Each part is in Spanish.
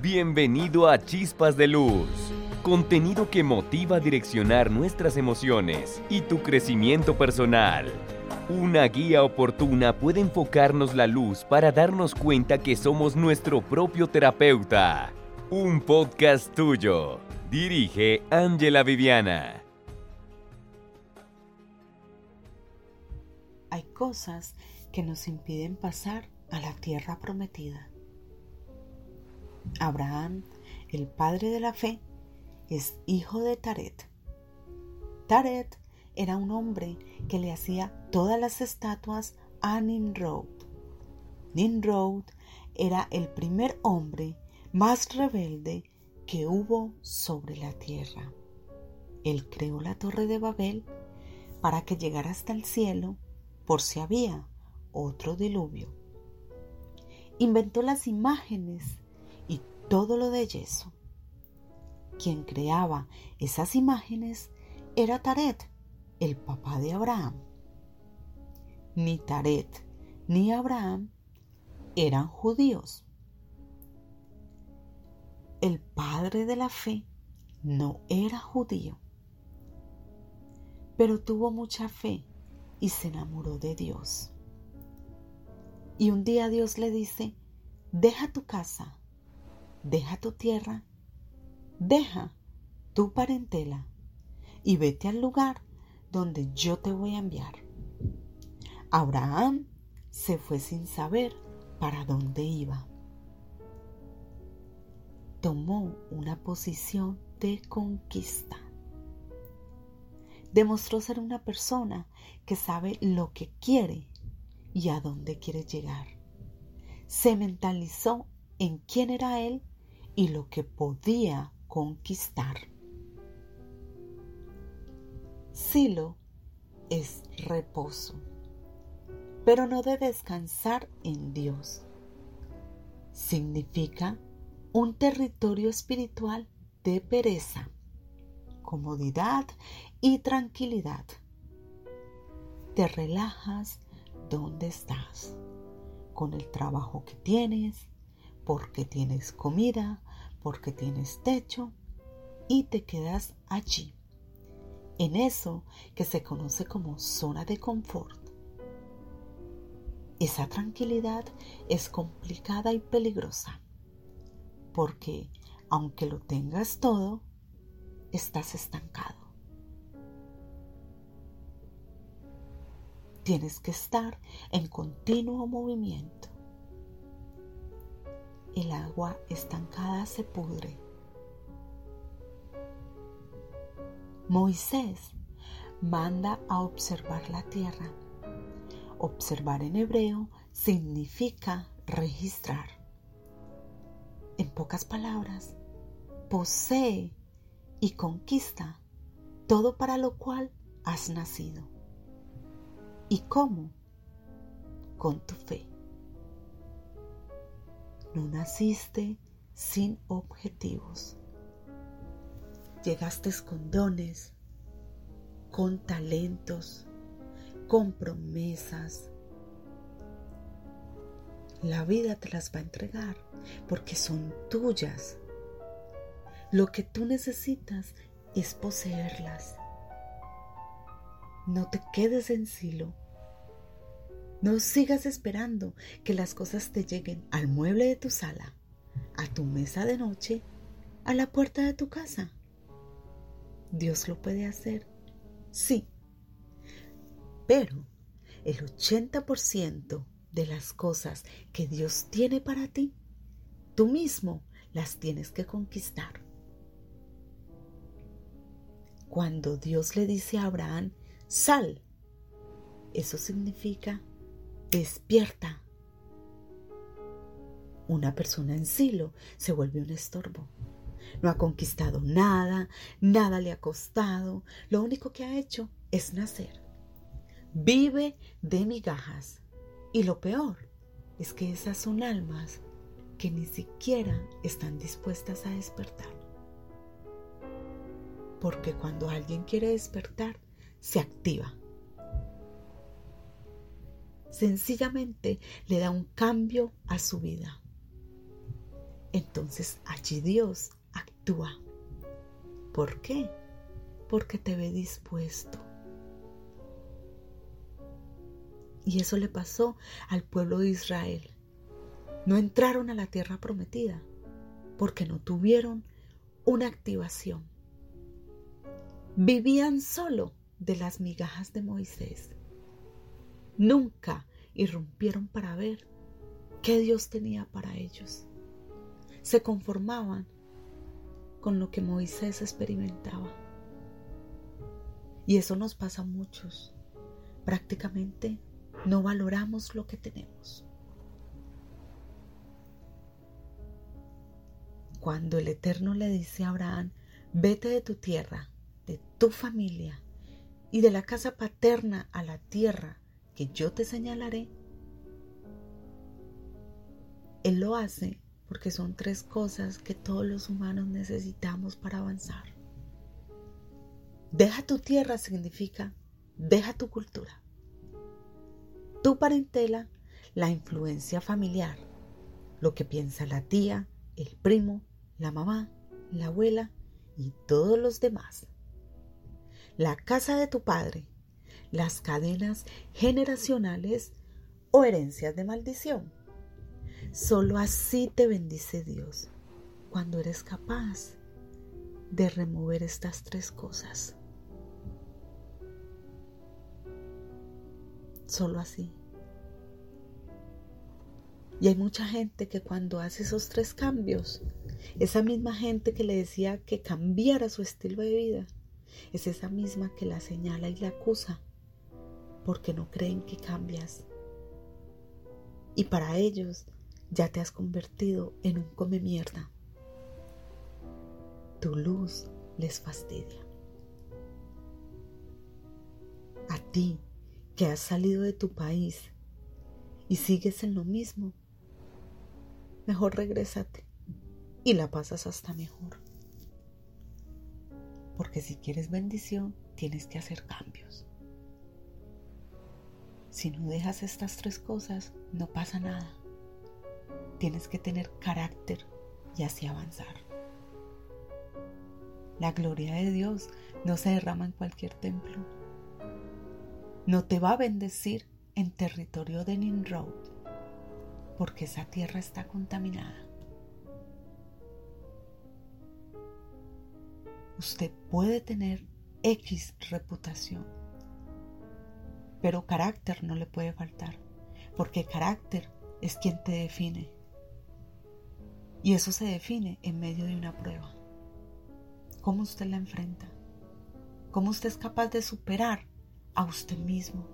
Bienvenido a Chispas de Luz, contenido que motiva a direccionar nuestras emociones y tu crecimiento personal. Una guía oportuna puede enfocarnos la luz para darnos cuenta que somos nuestro propio terapeuta. Un podcast tuyo. Dirige Ángela Viviana. Hay cosas que nos impiden pasar a la tierra prometida. Abraham, el padre de la fe, es hijo de Taret. Taret era un hombre que le hacía todas las estatuas a Nimrod. Nimrod era el primer hombre más rebelde que hubo sobre la tierra. Él creó la torre de Babel para que llegara hasta el cielo por si había otro diluvio. Inventó las imágenes todo lo de yeso. Quien creaba esas imágenes era Taret, el papá de Abraham. Ni Taret ni Abraham eran judíos. El padre de la fe no era judío, pero tuvo mucha fe y se enamoró de Dios. Y un día Dios le dice, deja tu casa, deja tu tierra, deja tu parentela y vete al lugar donde yo te voy a enviar. Abraham se fue sin saber para dónde iba. Tomó una posición de conquista. Demostró ser una persona que sabe lo que quiere y a dónde quiere llegar. Se mentalizó en quién era él y lo que podía conquistar. Silo es reposo, pero no de descansar en Dios. Significa un territorio espiritual de pereza, comodidad y tranquilidad. Te relajas donde estás, con el trabajo que tienes, porque tienes comida, porque tienes techo y te quedas allí, en eso que se conoce como zona de confort. Esa tranquilidad es complicada y peligrosa, porque aunque lo tengas todo, estás estancado. Tienes que estar en continuo movimiento el agua estancada se pudre. Moisés manda a observar la tierra. Observar en hebreo significa registrar. En pocas palabras, posee y conquista todo para lo cual has nacido. ¿Y cómo? Con tu fe. No naciste sin objetivos. Llegaste con dones, con talentos, con promesas. La vida te las va a entregar porque son tuyas. Lo que tú necesitas es poseerlas. No te quedes en silo no sigas esperando que las cosas te lleguen al mueble de tu sala, a tu mesa de noche, a la puerta de tu casa. Dios lo puede hacer, sí, pero el 80% de las cosas que Dios tiene para ti, tú mismo las tienes que conquistar. Cuando Dios le dice a Abraham, sal, eso significa despierta. Una persona en silo se vuelve un estorbo. No ha conquistado nada, nada le ha costado, lo único que ha hecho es nacer. Vive de migajas. Y lo peor es que esas son almas que ni siquiera están dispuestas a despertar. Porque cuando alguien quiere despertar, se activa sencillamente le da un cambio a su vida. entonces allí Dios actúa. ¿Por qué? Porque te ve dispuesto. Y eso le pasó al pueblo de Israel. No entraron a la tierra prometida porque no tuvieron una activación. Vivían solo de las migajas de Moisés. Nunca irrumpieron para ver qué Dios tenía para ellos. Se conformaban con lo que Moisés experimentaba. Y eso nos pasa a muchos. Prácticamente no valoramos lo que tenemos. Cuando el Eterno le dice a Abraham, vete de tu tierra, de tu familia y de la casa paterna a la tierra que yo te señalaré, Él lo hace porque son tres cosas que todos los humanos necesitamos para avanzar. Deja tu tierra significa deja tu cultura, tu parentela, la influencia familiar, lo que piensa la tía, el primo, la mamá, la abuela y todos los demás. La casa de tu padre, las cadenas generacionales o herencias de maldición. Solo así te bendice Dios, cuando eres capaz de remover estas tres cosas. Solo así. Y hay mucha gente que cuando hace esos tres cambios, esa misma gente que le decía que cambiara su estilo de vida, es esa misma que la señala y la acusa porque no creen que cambias. Y para ellos ya te has convertido en un come mierda. Tu luz les fastidia. A ti que has salido de tu país y sigues en lo mismo, mejor regrésate y la pasas hasta mejor. Porque si quieres bendición, tienes que hacer cambios. Si no dejas estas tres cosas, no pasa nada. Tienes que tener carácter y así avanzar. La gloria de Dios no se derrama en cualquier templo. No te va a bendecir en territorio de Nimrod, porque esa tierra está contaminada. Usted puede tener X reputación, pero carácter no le puede faltar, porque carácter es quien te define. Y eso se define en medio de una prueba. ¿Cómo usted la enfrenta? ¿Cómo usted es capaz de superar a usted mismo?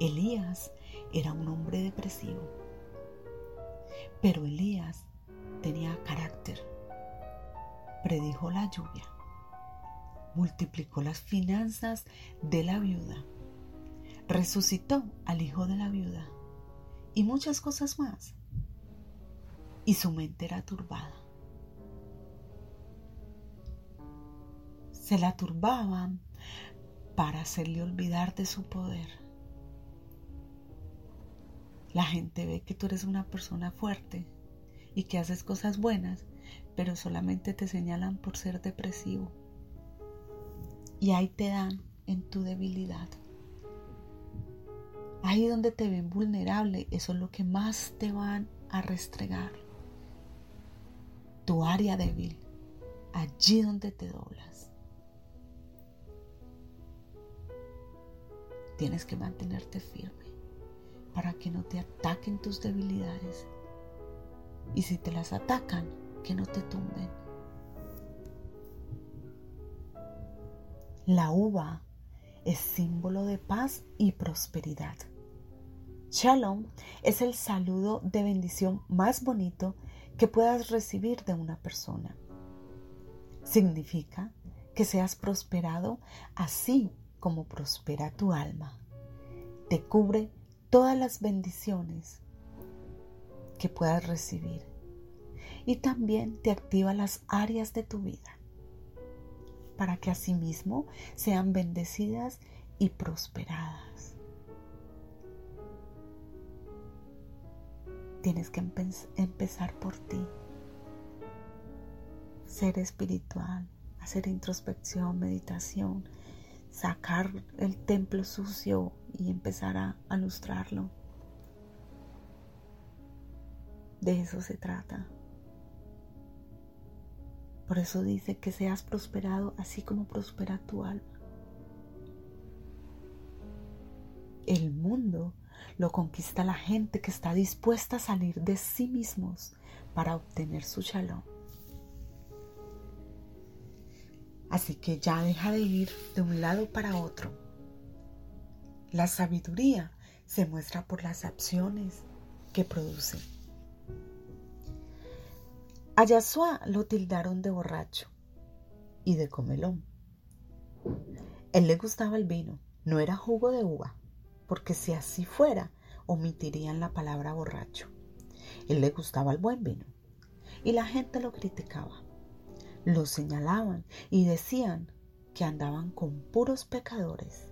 Elías era un hombre depresivo, pero Elías tenía carácter. Predijo la lluvia, multiplicó las finanzas de la viuda, resucitó al hijo de la viuda y muchas cosas más y su mente era turbada. Se la turbaban para hacerle olvidar de su poder. La gente ve que tú eres una persona fuerte y que haces cosas buenas, pero solamente te señalan por ser depresivo. Y ahí te dan en tu debilidad. Ahí donde te ven vulnerable, eso es lo que más te van a restregar tu área débil, allí donde te doblas. Tienes que mantenerte firme para que no te ataquen tus debilidades. Y si te las atacan, que no te tumben. La uva es símbolo de paz y prosperidad. Shalom es el saludo de bendición más bonito que puedas recibir de una persona. Significa que seas prosperado así como prospera tu alma. Te cubre todas las bendiciones que puedas recibir y también te activa las áreas de tu vida para que asimismo sean bendecidas y prosperadas. tienes que empezar por ti. Ser espiritual, hacer introspección, meditación, sacar el templo sucio y empezar a, a lustrarlo. De eso se trata. Por eso dice que seas prosperado así como prospera tu alma. El mundo lo conquista la gente que está dispuesta a salir de sí mismos para obtener su shalom. Así que ya deja de ir de un lado para otro. La sabiduría se muestra por las acciones que produce. A lo tildaron de borracho y de comelón. Él le gustaba el vino, no era jugo de uva, porque si así fuera, omitirían la palabra borracho. Él le gustaba el buen vino y la gente lo criticaba. Lo señalaban y decían que andaban con puros pecadores.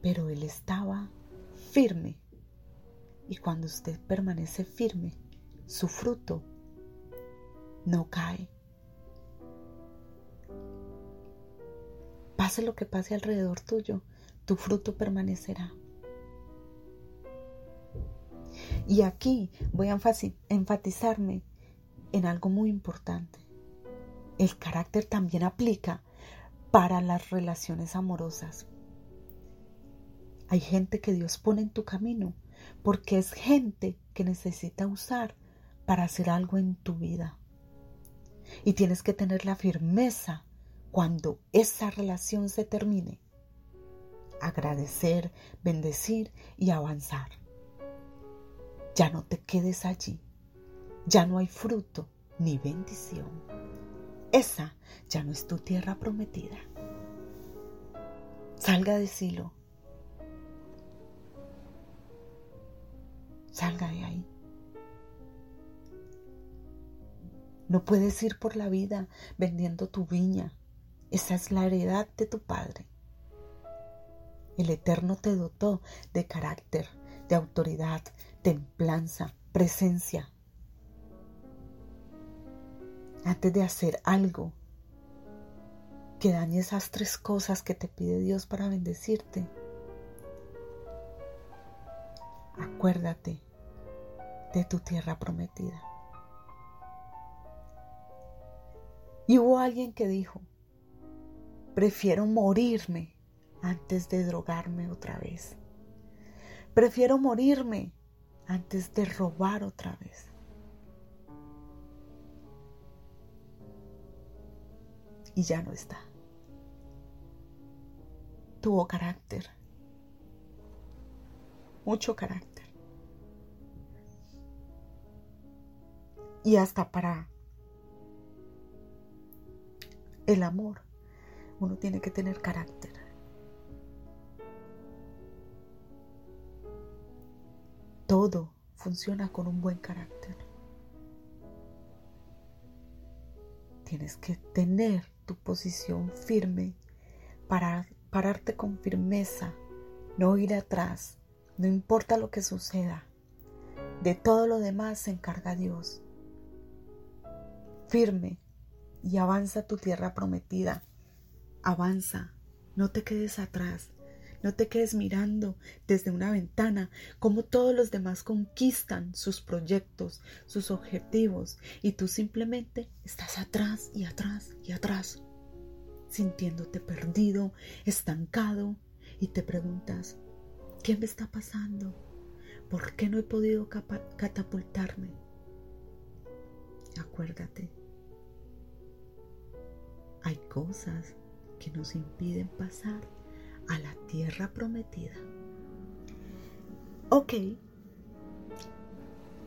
Pero él estaba firme y cuando usted permanece firme, su fruto no cae. Pase lo que pase alrededor tuyo, tu fruto permanecerá. Y aquí voy a enfatizarme en algo muy importante. El carácter también aplica para las relaciones amorosas. Hay gente que Dios pone en tu camino porque es gente que necesita usar para hacer algo en tu vida. Y tienes que tener la firmeza cuando esa relación se termine. Agradecer, bendecir y avanzar. Ya no te quedes allí. Ya no hay fruto ni bendición. Esa ya no es tu tierra prometida. Salga de Silo. Salga de ahí. No puedes ir por la vida vendiendo tu viña. Esa es la heredad de tu Padre. El Eterno te dotó de carácter, de autoridad, templanza, presencia. Antes de hacer algo que dañe esas tres cosas que te pide Dios para bendecirte, acuérdate de tu tierra prometida. Y hubo alguien que dijo, prefiero morirme antes de drogarme otra vez. Prefiero morirme antes de robar otra vez. Y ya no está. Tuvo carácter. Mucho carácter. Y hasta para el amor, uno tiene que tener carácter. Todo funciona con un buen carácter. Tienes que tener tu posición firme para pararte con firmeza, no ir atrás, no importa lo que suceda. De todo lo demás se encarga Dios. Firme, y avanza tu tierra prometida. Avanza, no te quedes atrás, no te quedes mirando desde una ventana como todos los demás conquistan sus proyectos, sus objetivos y tú simplemente estás atrás y atrás y atrás, sintiéndote perdido, estancado y te preguntas, ¿qué me está pasando? ¿Por qué no he podido catapultarme? Acuérdate hay cosas que nos impiden pasar a la tierra prometida. Ok,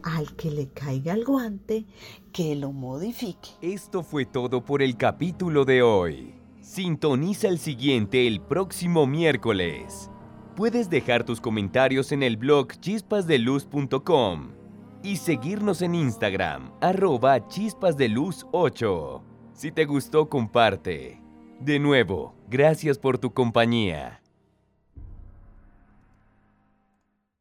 al que le caiga el guante, que lo modifique. Esto fue todo por el capítulo de hoy. Sintoniza el siguiente el próximo miércoles. Puedes dejar tus comentarios en el blog chispasdeluz.com y seguirnos en Instagram, arroba chispasdeluz8. Si te gustó, comparte. De nuevo, gracias por tu compañía.